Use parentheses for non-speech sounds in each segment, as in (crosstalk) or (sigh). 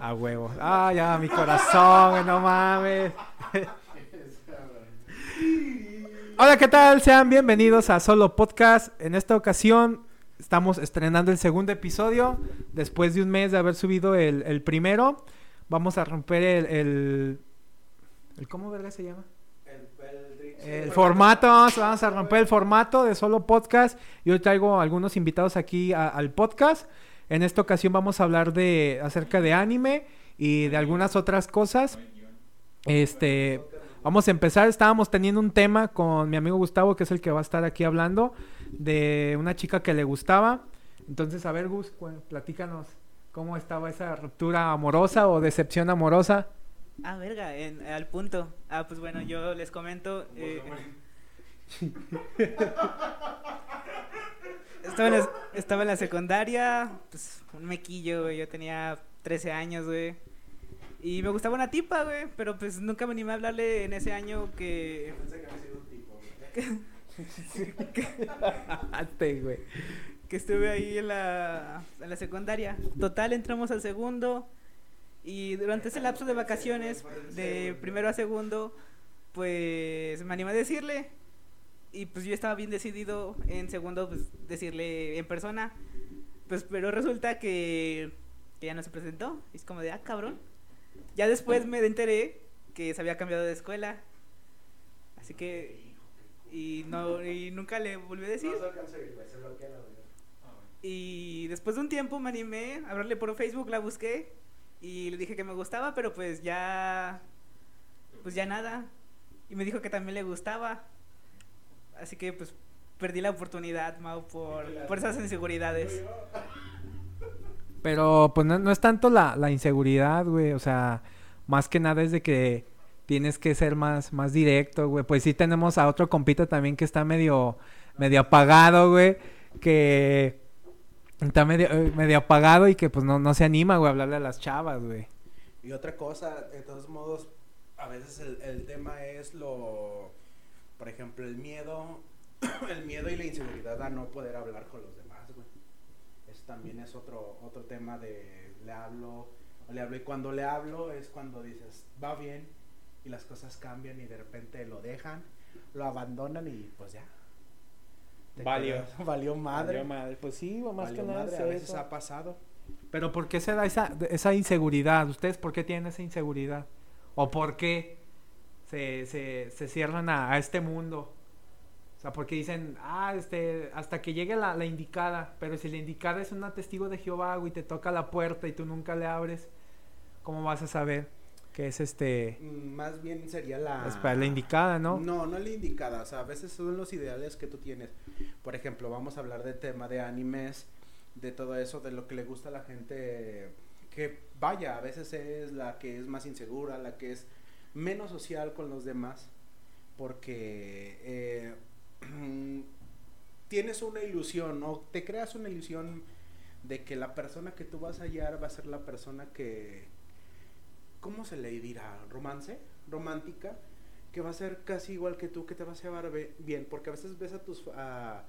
A huevo. Ah, ya, mi corazón, no mames. Hola, ¿qué tal? Sean bienvenidos a Solo Podcast. En esta ocasión estamos estrenando el segundo episodio. Después de un mes de haber subido el, el primero, vamos a romper el, el, el- ¿Cómo verga se llama? El formato, vamos, vamos a romper el formato de solo podcast. Yo traigo algunos invitados aquí a- al podcast. En esta ocasión vamos a hablar de acerca de anime y de algunas otras cosas. Este, vamos a empezar. Estábamos teniendo un tema con mi amigo Gustavo, que es el que va a estar aquí hablando, de una chica que le gustaba. Entonces, a ver, Gus, platícanos cómo estaba esa ruptura amorosa o decepción amorosa. Ah, verga, en- al punto. Ah, pues bueno, yo les comento. eh, (laughs) estaba, en la, estaba en la secundaria, pues un mequillo, güey. Yo tenía 13 años, güey. Y me gustaba una tipa, güey. Pero pues nunca me animé a hablarle en ese año (laughs) que. Hazte, güey. que estuve ahí en la, en la secundaria. Total, entramos al segundo y durante ese lapso de vacaciones, de primero a segundo, pues me animé a decirle y pues yo estaba bien decidido en segundo pues decirle en persona, pues pero resulta que, que ya no se presentó, y es como de, ah, cabrón. Ya después me enteré que se había cambiado de escuela, así que... Y, no, y nunca le volví a decir. Y después de un tiempo me animé a hablarle por Facebook, la busqué y le dije que me gustaba, pero pues ya pues ya nada. Y me dijo que también le gustaba. Así que pues perdí la oportunidad, Mau, por, por esas inseguridades. Pero pues no, no es tanto la, la inseguridad, güey. O sea, más que nada es de que tienes que ser más, más directo, güey. Pues sí tenemos a otro compita también que está medio, medio apagado, güey. Que está medio, eh, medio apagado y que pues no, no se anima, güey, a hablarle a las chavas, güey. Y otra cosa, de todos modos, a veces el, el tema es lo, por ejemplo, el miedo, (coughs) el miedo y la inseguridad a no poder hablar con los demás, güey. Eso también es otro, otro tema de le hablo, o le hablo, y cuando le hablo es cuando dices, va bien, y las cosas cambian y de repente lo dejan, lo abandonan y pues ya. Te Valió. quedas- (laughs) valió madre. Pues sí, o Valió madre, a veces ha pasado. Pero ¿por qué se da esa, esa inseguridad? ¿Ustedes por qué tienen esa inseguridad? ¿O por qué se, se, se cierran a, a este mundo? O sea, porque dicen, ah, este, hasta que llegue la, la indicada, pero si la indicada es una testigo de Jehová, güey, y te toca la puerta y tú nunca le abres, ¿cómo vas a saber que es este, Mm, Más bien sería la... es para la indicada, no? No, no la indicada. O sea, a veces son los ideales que tú tienes. Por ejemplo, vamos a hablar del tema de animes, de todo eso, de lo que le gusta a la gente. Que vaya, a veces es la que es más insegura, la que es menos social con los demás. Porque eh, (clears throat) tienes una ilusión o te creas una ilusión de que la persona que tú vas a hallar va a ser la persona que, ¿cómo se le dirá? ¿Romance? ¿Romántica? Que va a ser casi igual que tú, que te va a llevar bien. Porque a veces ves a tus, a,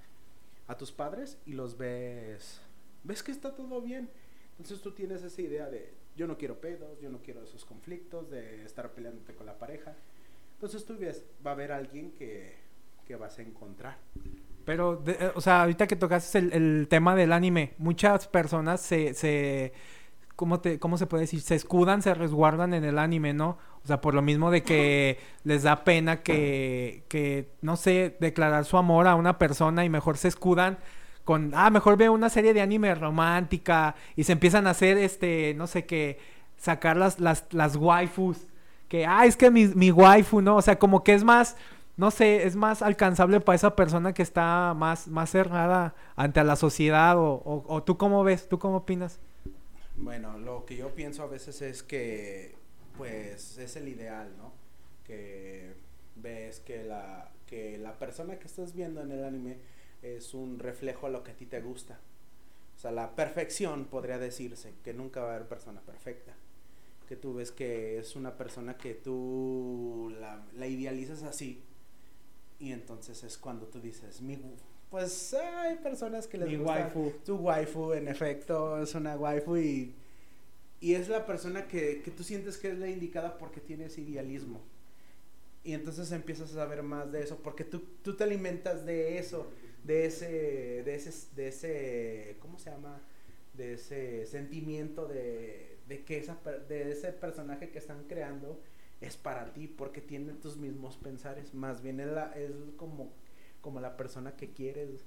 a tus padres y los ves, ves que está todo bien. Entonces tú tienes esa idea de, yo no quiero pedos, yo no quiero esos conflictos, de estar peleándote con la pareja. Entonces tú ves, va a haber alguien que, que vas a encontrar. Pero, de- eh, o sea, ahorita que tocaste el, el tema del anime, muchas personas se, se ¿cómo, te, ¿cómo se puede decir? Se escudan, se resguardan en el anime, ¿no? O sea, por lo mismo de que les da pena que, que, no sé, declarar su amor a una persona y mejor se escudan con, ah, mejor veo una serie de anime romántica y se empiezan a hacer, este, no sé qué, sacar las, las, las waifus, que, ah, es que mi, mi waifu, ¿no? O sea, como que es más, no sé, es más alcanzable para esa persona que está más, más cerrada ante la sociedad o, o, o tú cómo ves, tú cómo opinas. Bueno, lo que yo pienso a veces es que, pues, es el ideal, ¿no? Que ves que la, que la persona que estás viendo en el anime es un reflejo a lo que a ti te gusta. O sea, la perfección podría decirse, que nunca va a haber persona perfecta. Que tú ves que es una persona que tú la, la idealizas así. Y entonces es cuando tú dices, mi, pues hay personas que les Mi gusta waifu. tu waifu, en efecto, es una waifu y Y es la persona que, que tú sientes que es la indicada porque tiene ese idealismo. Y entonces empiezas a saber más de eso, porque tú, tú te alimentas de eso, de ese, de ese, de ese, ¿cómo se llama? De ese sentimiento de, de que esa, de ese personaje que están creando es para ti, porque tiene tus mismos pensares, más bien es, la, es como, como la persona que quieres.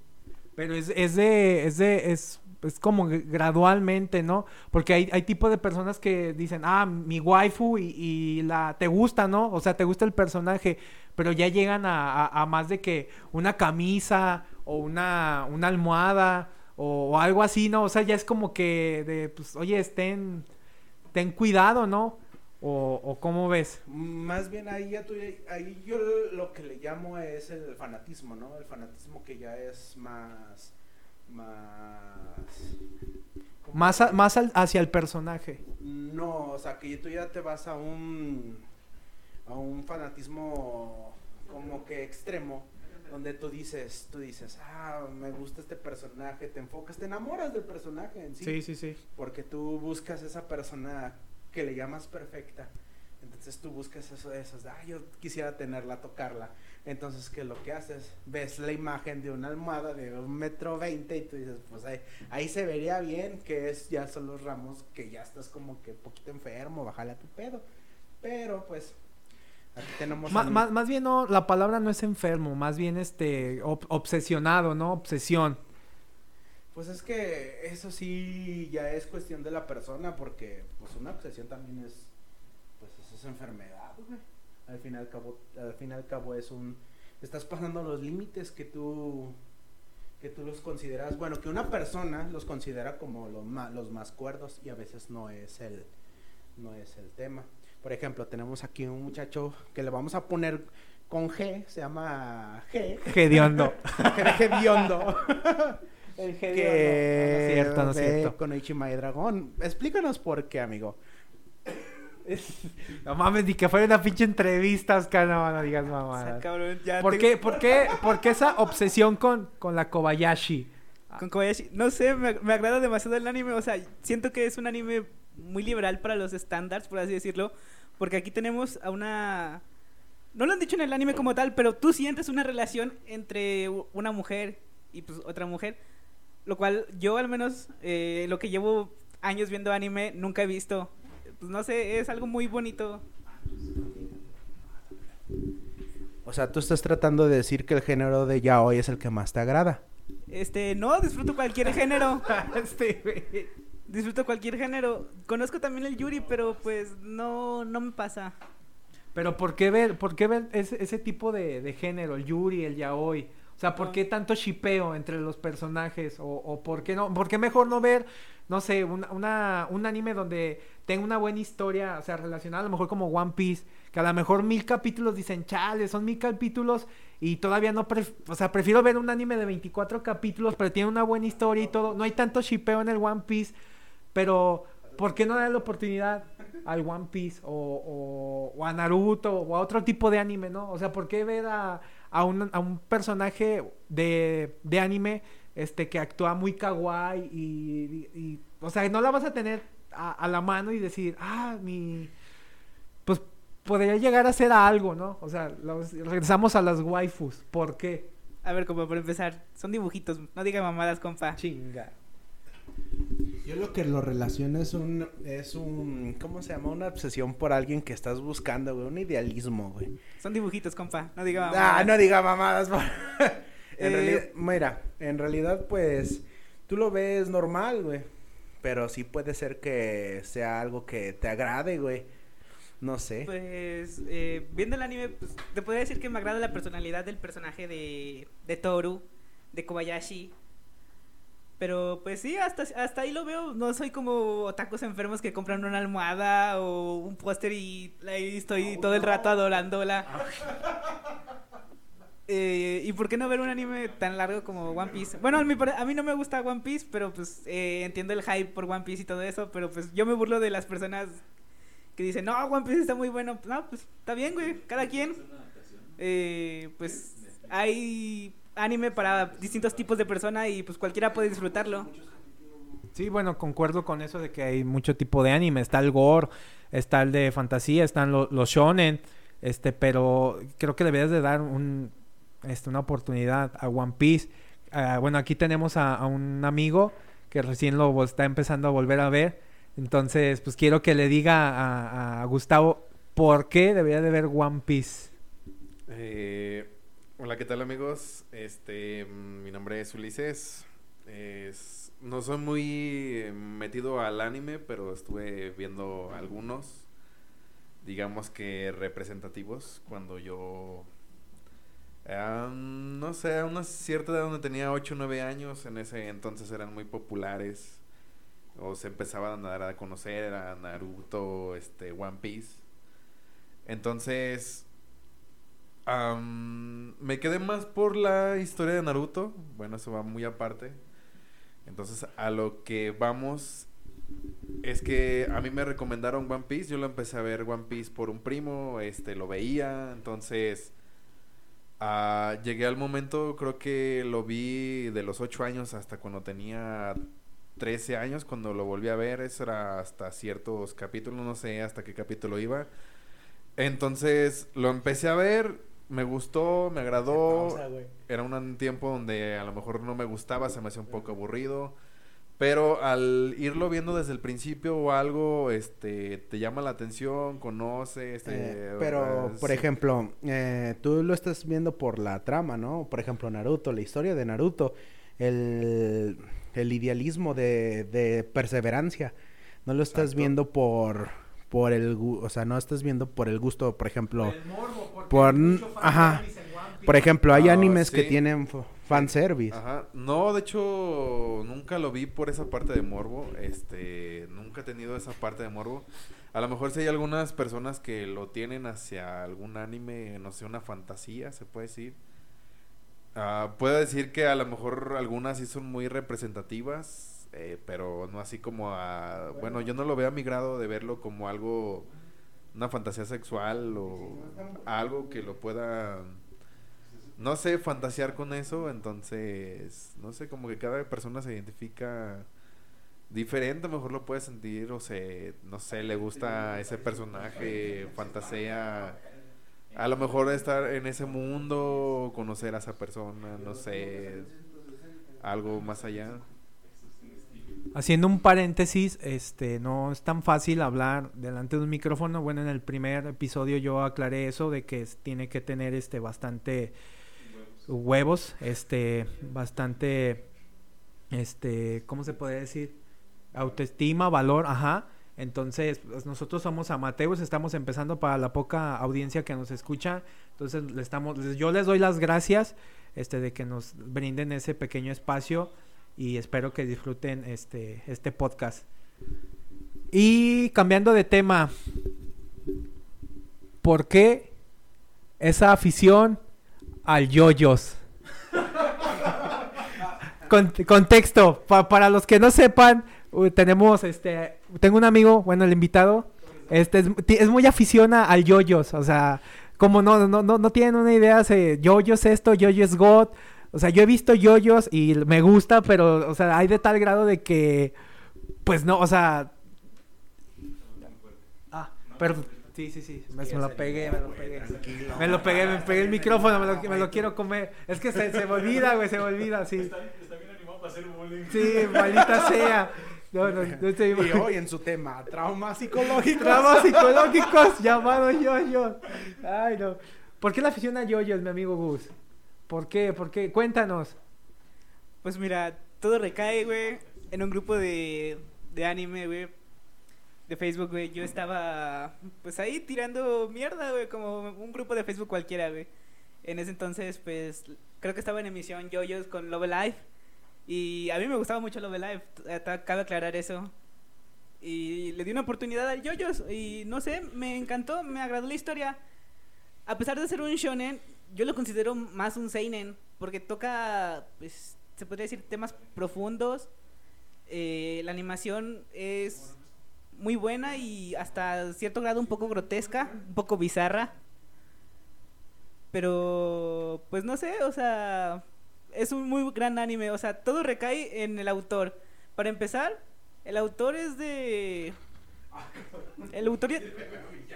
Pero es, es de, es de, es, es como gradualmente, ¿no? Porque hay, hay tipo de personas que dicen, ah, mi waifu y, y la, te gusta, ¿no? O sea, te gusta el personaje, pero ya llegan a- a más de que una camisa o una, una almohada o, o algo así, ¿no? O sea, ya es como que de, pues, oye, estén, ten cuidado, ¿no? O, o cómo ves. Más bien ahí ya tú, ahí yo lo que le llamo es el fanatismo, ¿no? El fanatismo que ya es más, más... ¿cómo Más, a- más al- hacia el personaje. No, o sea, que tú ya te vas a un a un fanatismo como que extremo donde tú dices, tú dices, "Ah, me gusta este personaje", te enfocas, te enamoras del personaje en sí, Sí, sí, sí. porque tú buscas esa persona que le llamas perfecta. Entonces tú buscas eso de esos, ah, yo quisiera tenerla, tocarla. Entonces, ¿qué es lo que haces? Ves la imagen de una almohada de un metro veinte y tú dices, pues ahí, ahí se vería bien que es ya son los ramos que ya estás como que poquito enfermo, bájale a tu pedo. Pero pues, aquí tenemos... Más, más bien no, la palabra no es enfermo, más bien este ob- obsesionado, ¿no? Obsesión. Pues es que eso sí ya es cuestión de la persona porque pues una obsesión también es pues eso es enfermedad, güey. Al fin y al cabo al fin y al cabo es un estás pasando los límites que tú que tú los consideras, bueno, que una persona los considera como los más, los más cuerdos y a veces no es el no es el tema. Por ejemplo, tenemos aquí un muchacho que le vamos a poner con G, se llama G, Hediondo. Hediondo. (laughs) El que No es cierto, no es cierto. con Ichima y Dragón. Explícanos por qué, amigo. (laughs) No mames, ni que fuera una pinche entrevista, Oscar, no, no digas O sea, mamadas. cabrón, ya ¿Por te- qué, por qué, por qué esa obsesión con, con la Kobayashi? Con Kobayashi. No sé, me, me agrada demasiado el anime. O sea, siento que es un anime muy liberal para los estándares, por así decirlo. Porque aquí tenemos a una. No lo han dicho en el anime como tal, pero tú sientes una relación entre una mujer y pues otra mujer. Lo cual yo, al menos, eh, lo que llevo años viendo anime, nunca he visto. Pues no sé, es algo muy bonito. O sea, tú estás tratando de decir que el género de yaoi es el que más te agrada. Este, no, disfruto cualquier género. (laughs) Este, güey. Disfruto cualquier género. Conozco también el Yuri, pero pues no, no me pasa. Pero ¿por qué ver, por qué ver ese, ese tipo de, de género, el yuri, el yaoi? O sea, ¿por Ah. qué tanto shipeo entre los personajes? O, o por qué no, por qué mejor no ver, no sé, una, una- un anime donde tenga una buena historia, o sea, relacionada a lo mejor como One Piece, que a lo mejor mil capítulos dicen, chale, son mil capítulos y todavía no, o sea, prefiero ver un anime de 24 capítulos, pero tiene una buena historia y todo. No hay tanto shipeo en el One Piece, pero ¿por qué no dar la oportunidad al One Piece o, o- o a Naruto o a otro tipo de anime, ¿no? O sea, ¿por qué ver a, a un, a un personaje de, de anime este, que actúa muy kawaii y, y- y- o sea, no la vas a tener a, a la mano y decir, ah, mi... Pues podría llegar a ser algo, ¿no? O sea, los- regresamos a las waifus. ¿Por qué? A ver, como por empezar, son dibujitos, no diga mamadas, compa. Chinga. Yo lo que lo relaciono es un, es un, ¿cómo se llama? Una obsesión por alguien que estás buscando, güey, un idealismo, güey. Son dibujitos, compa, no diga mamadas. Ah, no diga mamadas. por- (laughs) en Eh, realidad, mira, en realidad, pues, tú lo ves normal, güey. Pero sí puede ser que sea algo que te agrade, güey. No sé. Pues, eh, viendo el anime, pues, te podría decir que me agrada la personalidad del personaje de, de Toru, de Kobayashi. Pero, pues sí, hasta, hasta ahí lo veo. No soy como otakus enfermos que compran una almohada o un póster y ahí estoy todo el rato adorándola. Eh, ¿Y por qué no ver un anime tan largo como One Piece? Bueno, a mí, a mí no me gusta One Piece, pero pues eh, entiendo el hype por One Piece y todo eso, pero pues yo me burlo de las personas que dicen, no, One Piece está muy bueno. No, pues está bien, güey, cada quien. Eh, pues hay anime para distintos tipos de persona y pues cualquiera puede disfrutarlo. Sí, bueno, concuerdo con eso de que hay mucho tipo de anime. Está el gore, está el de fantasía, están lo- los shonen, este, pero creo que deberías de dar un, este, una oportunidad a One Piece. Ah, bueno, aquí tenemos a, a un amigo que recién lo está empezando a volver a ver. Entonces, pues quiero que le diga a, a Gustavo por qué debería de ver One Piece. Eh, hola, ¿qué tal amigos? Este, mm, mi nombre es Ulises. Es- no soy muy eh, metido al anime, pero estuve viendo algunos, digamos que representativos, cuando yo, ah, no sé, a una cierta edad donde tenía 8 o 9 años, en ese entonces eran muy populares, o se empezaban a dar a conocer a Naruto, este, One Piece. Entonces, Me quedé más por la historia de Naruto. Bueno, eso va muy aparte. Entonces, a lo que vamos es que a mí me recomendaron One Piece. Yo lo empecé a ver One Piece por un primo. Este, lo veía. Entonces, ah, llegué al momento, creo que lo vi de los 8 años hasta cuando tenía 13 años. Cuando lo volví a ver, eso era hasta ciertos capítulos. No sé hasta qué capítulo iba. Entonces lo empecé a ver, me gustó, me agradó. Era un tiempo donde a lo mejor no me gustaba, se me hacía un poco aburrido. Pero al irlo viendo desde el principio o algo, este, te llama la atención, conoces. Eh, pero, por ejemplo, eh, tú lo estás viendo por la trama, ¿no? Por ejemplo, Naruto, la historia de Naruto, el, el idealismo de, de perseverancia. No lo estás Exacto. viendo por, por el, gu- o sea, no estás viendo por el gusto, por ejemplo. morbo, porque Por- ajá. Por ejemplo, hay Ah, animes que sí. tienen fanservice. Ajá. No, de hecho, nunca lo vi por esa parte de morbo. Este, nunca he tenido esa parte de morbo. A lo mejor si hay algunas personas que lo tienen hacia algún anime, no sé, una fantasía, se puede decir. Ah, puedo decir que a lo mejor algunas sí son muy representativas, eh, pero no así como a... Bueno, yo no lo veo a mi grado de verlo como algo, una fantasía sexual o algo que lo pueda no sé, fantasear con eso, entonces, no sé, como que cada persona se identifica diferente, mejor lo puede sentir, o se, no sé, le gusta ese personaje, fantasea, a lo mejor estar en ese mundo, conocer a esa persona, no sé, algo más allá. Haciendo un paréntesis, este, no es tan fácil hablar delante de un micrófono. Bueno, en el primer episodio yo aclaré eso de que tiene que tener este bastante huevos, este, bastante, este, ¿cómo se puede decir? Autoestima, valor, ajá. Entonces, pues, nosotros somos amateurs, estamos empezando para la poca audiencia que nos escucha. Entonces, le estamos, yo les doy las gracias, este, de que nos brinden ese pequeño espacio y espero que disfruten este, este podcast. Y cambiando de tema, ¿por qué esa afición al yoyos? (laughs) Con- contexto, pa- para los que no sepan, tenemos este, tengo un amigo, bueno, el invitado, este es muy aficiona al yoyos, o sea, como no, no, no, no tienen una idea, se, yoyos esto, yoyos God, o sea, yo he visto yoyos y me gusta, pero, o sea, hay de tal grado de que, pues no, o sea... Ah, perdón. Sí, sí, sí, me, me lo pegué, me lo pegué. Me lo pegué, me pegué el micrófono, me lo, me lo quiero comer. Es que se, se me olvida, güey, se me olvida, sí. Está, está bien animado para hacer bullying. Sí, maldita sea. No, no, no (laughs) estoy... Y hoy en su tema, traumas psicológicos. Traumas (laughs) psicológicos llamados yoyos. Ay, no. ¿Por qué la afición a yoyos, mi amigo Gus? ¿Por qué? ¿Por qué? Cuéntanos. Pues mira, todo recae, güey, en un grupo de, de anime, güey, de Facebook, güey. Yo estaba, pues ahí tirando mierda, güey, como un grupo de Facebook cualquiera, güey. En ese entonces, pues, creo que estaba en emisión Yoyos con Love Live. Y a mí me gustaba mucho Love Live, t- cabe aclarar eso. Y le di una oportunidad al Yoyos y no sé, me encantó, me agradó la historia. A pesar de ser un shonen, yo lo considero más un seinen porque toca, pues, se podría decir temas profundos. Eh, la animación es muy buena y hasta cierto grado un poco grotesca, un poco bizarra. Pero, pues no sé, o sea, es un muy gran anime, o sea, todo recae en el autor. Para empezar, el autor es de... El autor ya,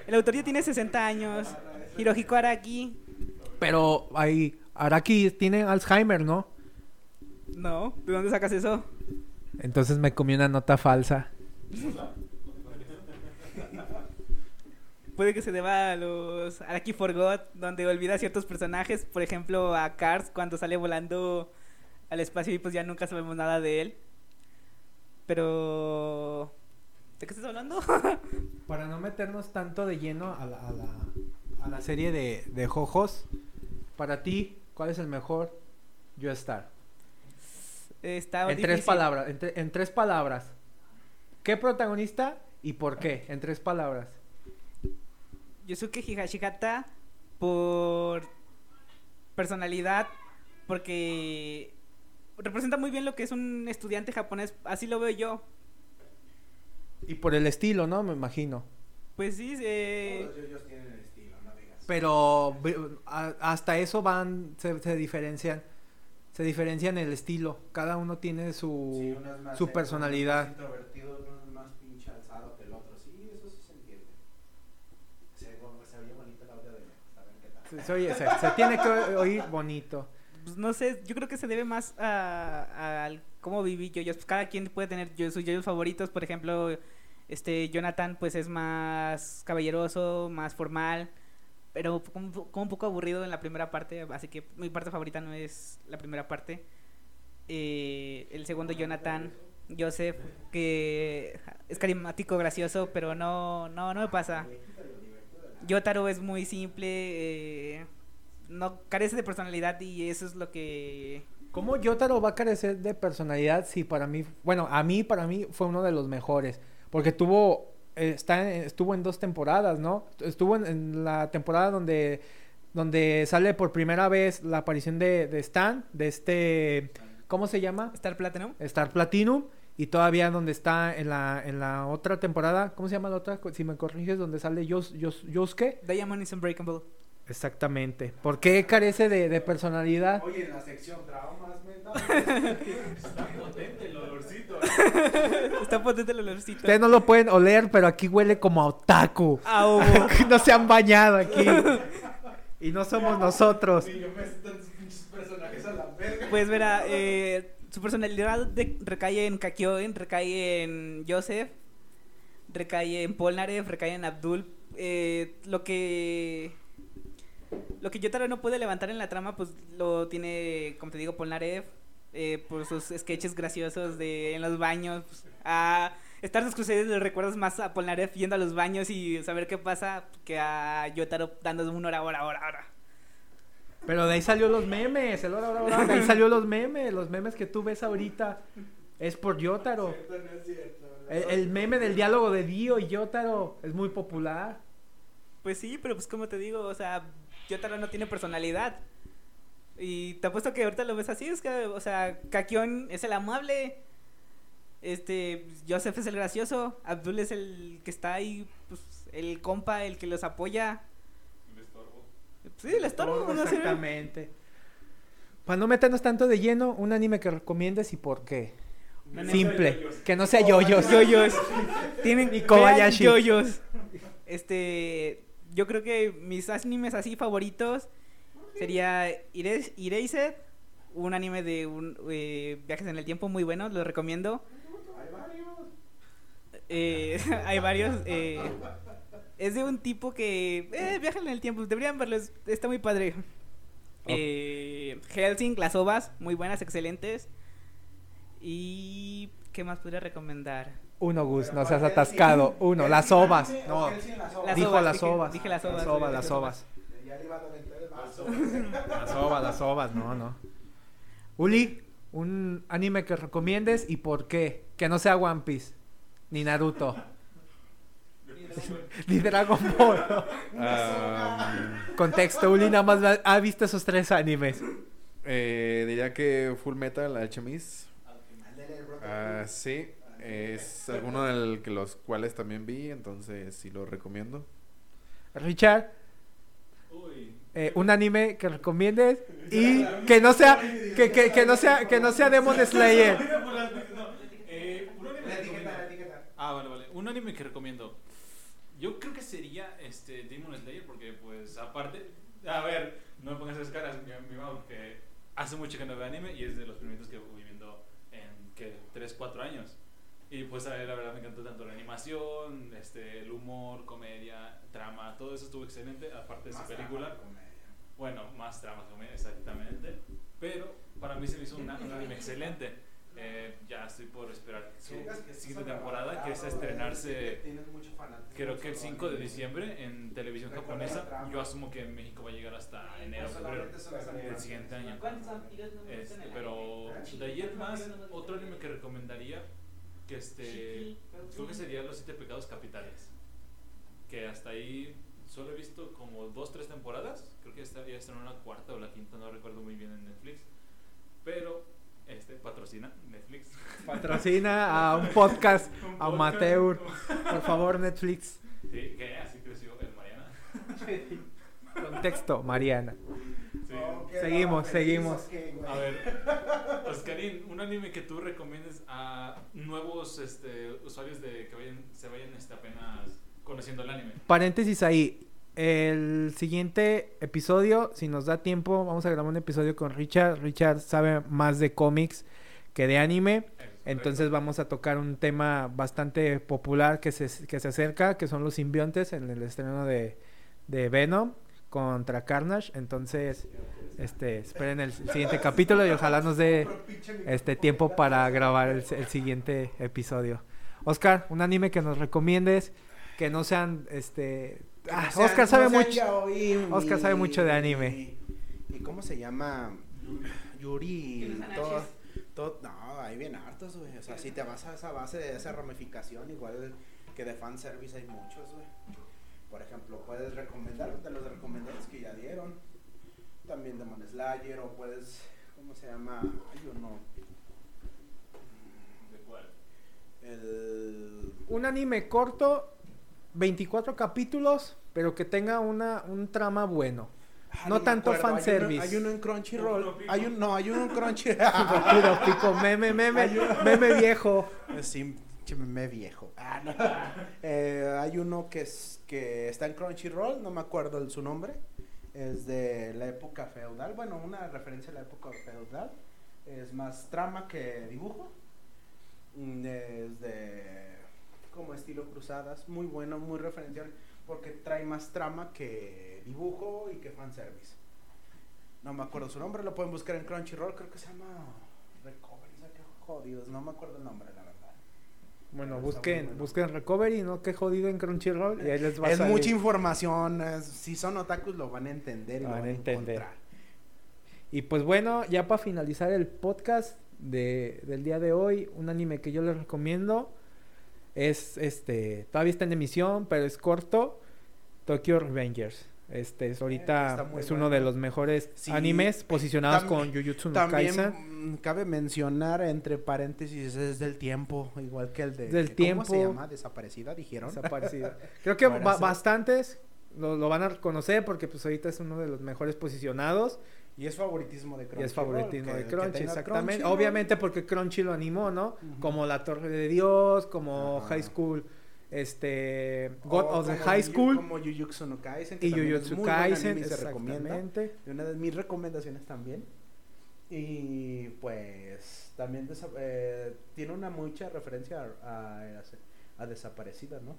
el autor ya tiene 60 años. Hirohiko Araki. Pero ahí, Araki tiene Alzheimer, ¿no? No, ¿de dónde sacas eso? Entonces me comí una nota falsa. Puede que se deba a los Araki Forgot, donde olvida ciertos personajes. Por ejemplo, a Cars cuando sale volando al espacio y pues ya nunca sabemos nada de él. Pero... ¿De qué estás hablando? (laughs) Para no meternos tanto de lleno a la, a la, a la serie de, de Jojos, para ti, ¿cuál es el mejor Yo Star? Está En tres palabras, en, tre- en tres palabras. ¿Qué protagonista y por qué? En tres palabras. Yusuke Higashihata por personalidad, porque representa muy bien lo que es un estudiante japonés, así lo veo yo. Y por el estilo, ¿no? Me imagino. Pues sí, eh, Todos ellos tienen el estilo, no digas. Pero a- hasta eso van, se, se diferencian. Se diferencian el estilo. Cada uno tiene su, Sí, uno es más su seco, personalidad. Uno es más introvertido, uno es más pinche alzado que el otro. Sí, eso sí se entiende. Se, se oye bonito el audio de saben qué tal. Se, se oye- se- se tiene que oír bonito. pues no sé, yo creo que se debe más a, al cómo viví yo. Pues cada quien puede tener yo- sus yoyos favoritos, por ejemplo, este Jonathan pues es más caballeroso, más formal, pero como, como un poco aburrido en la primera parte, así que mi parte favorita no es la primera parte. Eh, el segundo Jonathan, Joseph, que es carismático, gracioso, pero no, no, no me pasa. Yotaro es muy simple, eh, no carece de personalidad y eso es lo que ¿Cómo Yotaro va a carecer de personalidad si para mí, bueno, a mí, para mí fue uno de los mejores? Porque tuvo, está, en- estuvo en dos temporadas, ¿no? Estuvo en, en la temporada donde, donde sale por primera vez la aparición de, de Stan, de este, ¿cómo se llama? Star Platinum. Star Platinum. Y todavía donde está en la, en la otra temporada, ¿cómo se llama la otra? Si me corriges, donde sale Yos, Yos- Yosuke. Diamond is Unbreakable. Exactamente. ¿Por qué carece de, de personalidad? Oye, en la sección traumas mentales. (laughs) Está potente el olorcito. Ustedes no lo pueden oler, pero aquí huele como a otaku. Ah, (laughs) no se han bañado aquí. Y no somos nosotros. Pues verá, eh, su personalidad de- recae en Kakyoin, recae en Joseph, recae en Polnareff, recae en Abdul. Eh, lo que lo que Yotaro no puede levantar en la trama, pues lo tiene, como te digo, Polnareff, eh, por sus sketches graciosos de en los baños. pues, a Stars Crusaders le recuerdas más a Polnareff yendo a los baños y saber qué pasa que a Yotaro dando un hora, hora, hora, hora. Pero de ahí salió los memes. el hora, hora, hora, De ahí (laughs) salió los memes. Los memes que tú ves ahorita es por Yotaro. No. El, el meme del diálogo de Dio y Yotaro es muy popular. Pues sí, pero pues como te digo, o sea, Yotaro no tiene personalidad. Y te apuesto que ahorita lo ves así, es que, o sea, Kakion es el amable, este, Joseph es el gracioso, Abdul es el que está ahí, pues, el compa, el que los apoya. Me estorbo. Sí, el estorbo, no sé. Exactamente. Para no meternos tanto de lleno, un anime que recomiendes y por qué. Anime- Simple. Que no sea yoyos. Yoyos. Tienen Y Kobayashi. yoyos. Este, yo creo que mis animes así favoritos sería Ire- Erased, un anime de un, eh, viajes en el tiempo muy bueno, lo recomiendo. Hay varios. Eh, (laughs) hay varios. eh, es de un tipo que eh, viaja en el tiempo, deberían verlo, es- está muy padre. Eh, Helsing, las ovas, muy buenas, excelentes. Y ¿qué más podría recomendar? Uno, Gus, no seas atascado. Uno, las ovas. (laughs) No, Las dijo ovas, las ovas. dije las ovas, Las ovas, las ovas. Ya le iba a aventar Las ovas, las ovas, no, no. Uli, un anime que recomiendes y por qué. Que no sea One Piece, ni Naruto, (laughs) ni Dragon Ball. Ah, Contexto, Uli nada más ha visto esos tres animes. eh, diría que Full Metal Alchemist. Ah, sí, es alguno de los cuales también vi, entonces sí lo recomiendo. Richard, Uy. Eh, un anime que recomiendes y que no sea que, que, que no sea que no sea Demon Slayer. (laughs) Ah, vale, vale. Un anime que recomiendo. Yo creo que sería este Demon Slayer porque pues aparte, a ver, no me pongas esas caras, mi, mi mamá, porque hace mucho que no veo anime y es de los primeritos que voy viendo en que 3, 4 años. Y pues a ver, la verdad me encantó tanto la animación, este, el humor, comedia, trama, todo eso estuvo excelente, aparte de su película. Bueno, más trama, comedia, exactamente. Pero para mí se me hizo un anime excelente. Eh, ya estoy por esperar su siguiente temporada, que es a estrenarse creo que el 5 de diciembre en televisión japonesa. Yo asumo que en México va a llegar hasta enero, febrero del siguiente año. Este, pero de ahí en más, otro anime que recomendaría, que este, creo que sería Los Siete Pecados Capitales. Que hasta ahí solo he visto como dos, tres temporadas. Creo que está, ya estrenó la cuarta o la quinta, no recuerdo muy bien en Netflix. Pero, este, patrocina Netflix. Patrocina (laughs) a un podcast Un amateur. podcast. Por favor, Netflix. Sí, que así creció el Mariana. Contexto, Mariana. Sí. Seguimos, seguimos. A ver, Oscarín, un anime que tú recomiendes a nuevos este, usuarios de que vayan, se vayan este, apenas conociendo el anime. Paréntesis ahí. El siguiente episodio, si nos da tiempo, vamos a grabar un episodio con Richard. Richard sabe más de cómics que de anime. Entonces vamos a tocar un tema bastante popular que se, que se acerca, que son los simbiontes en el estreno de, de Venom contra Carnage. Entonces, este, esperen el siguiente capítulo y ojalá nos dé este tiempo para grabar el, el siguiente episodio. Oscar, un anime que nos recomiendes, que no sean, este... ah, Oscar sabe mucho. Oscar sabe mucho de anime. ¿Y cómo se llama? Yuri. ¿Tienes Todo, todo, no, hay bien hartos, güey. O sea, si te vas a esa base de esa ramificación, igual que de fanservice hay muchos, güey. Por ejemplo, puedes recomendar de los recomendados que ya dieron. También Demon Slayer, o puedes. ¿Cómo se llama? Hay uno. ¿De cuál? El. Un anime corto, 24 capítulos, pero que tenga una, un trama bueno. Ah, No tanto acuerdo, hay fanservice. Hay uno en Crunchyroll. Hay un, no, hay uno en Crunchyroll. (laughs) Pico, pico, meme, meme, meme viejo. Sí, che, me viejo. Ah, no. (laughs) Eh, hay uno que, es, que está en Crunchyroll, no me acuerdo el- su nombre. Es de la época feudal. Bueno, una referencia a la época feudal. Es más trama que dibujo. Mm, Es de como estilo cruzadas. Muy bueno, muy referencial. Porque trae más trama que dibujo y que fanservice. No me acuerdo su nombre, lo pueden buscar en Crunchyroll. Creo que se llama Recovery. o sea, qué Jodidos, no me acuerdo el nombre, la verdad. Bueno, busquen, bueno. busquen Recovery, ¿no? Qué jodido en Crunchyroll. Y ahí les va a Es salir. mucha información. es- si son otakus, lo van a entender y Lo van a entender. encontrar. Y pues bueno, ya para finalizar el podcast de, del día de hoy, un anime que yo les recomiendo es este, todavía está en emisión, pero es corto, Tokyo Revengers. Este es ahorita muy es uno bueno. de los mejores Sí, animes posicionados tam- con Jujutsu no También Kaisen. mm, cabe mencionar, entre paréntesis, es del tiempo, igual que el de. Del ¿Cómo se tiempo. llama? Desaparecida, dijeron. Desaparecida. (laughs) Creo que ba- bastantes lo, lo van a reconocer porque pues ahorita es uno de los mejores posicionados y es favoritismo de y Crunchy. es favoritismo de Crunchy, exactamente. Crunchyroll. Obviamente porque Crunchy lo animó, ¿no? Como La Torre de Dios, como. High School, este, God of the High School Como Jujutsu no Kaisen. que y Jujutsu Kaisen, y se recomienda. exactamente. de una de mis recomendaciones también. Y pues también eh, tiene una mucha referencia a, a, a Desaparecida, ¿no?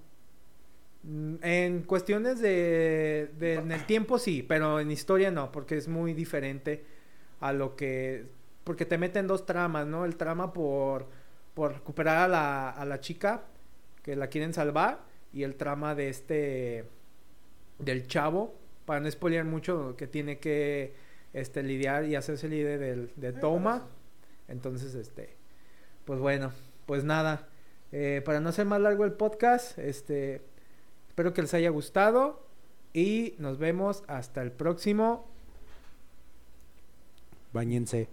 En cuestiones de, de- en el tiempo sí, pero en historia no, porque es muy diferente a lo que porque te meten dos tramas, ¿no? El trama por por recuperar a la, a la chica que la quieren salvar y el trama de este del chavo para no spoilear mucho que tiene que este lidiar y hacerse líder del de Toma. Entonces, este pues bueno, pues nada, eh, para no hacer más largo el podcast, este Espero que les haya gustado y nos vemos hasta el próximo. Báñense.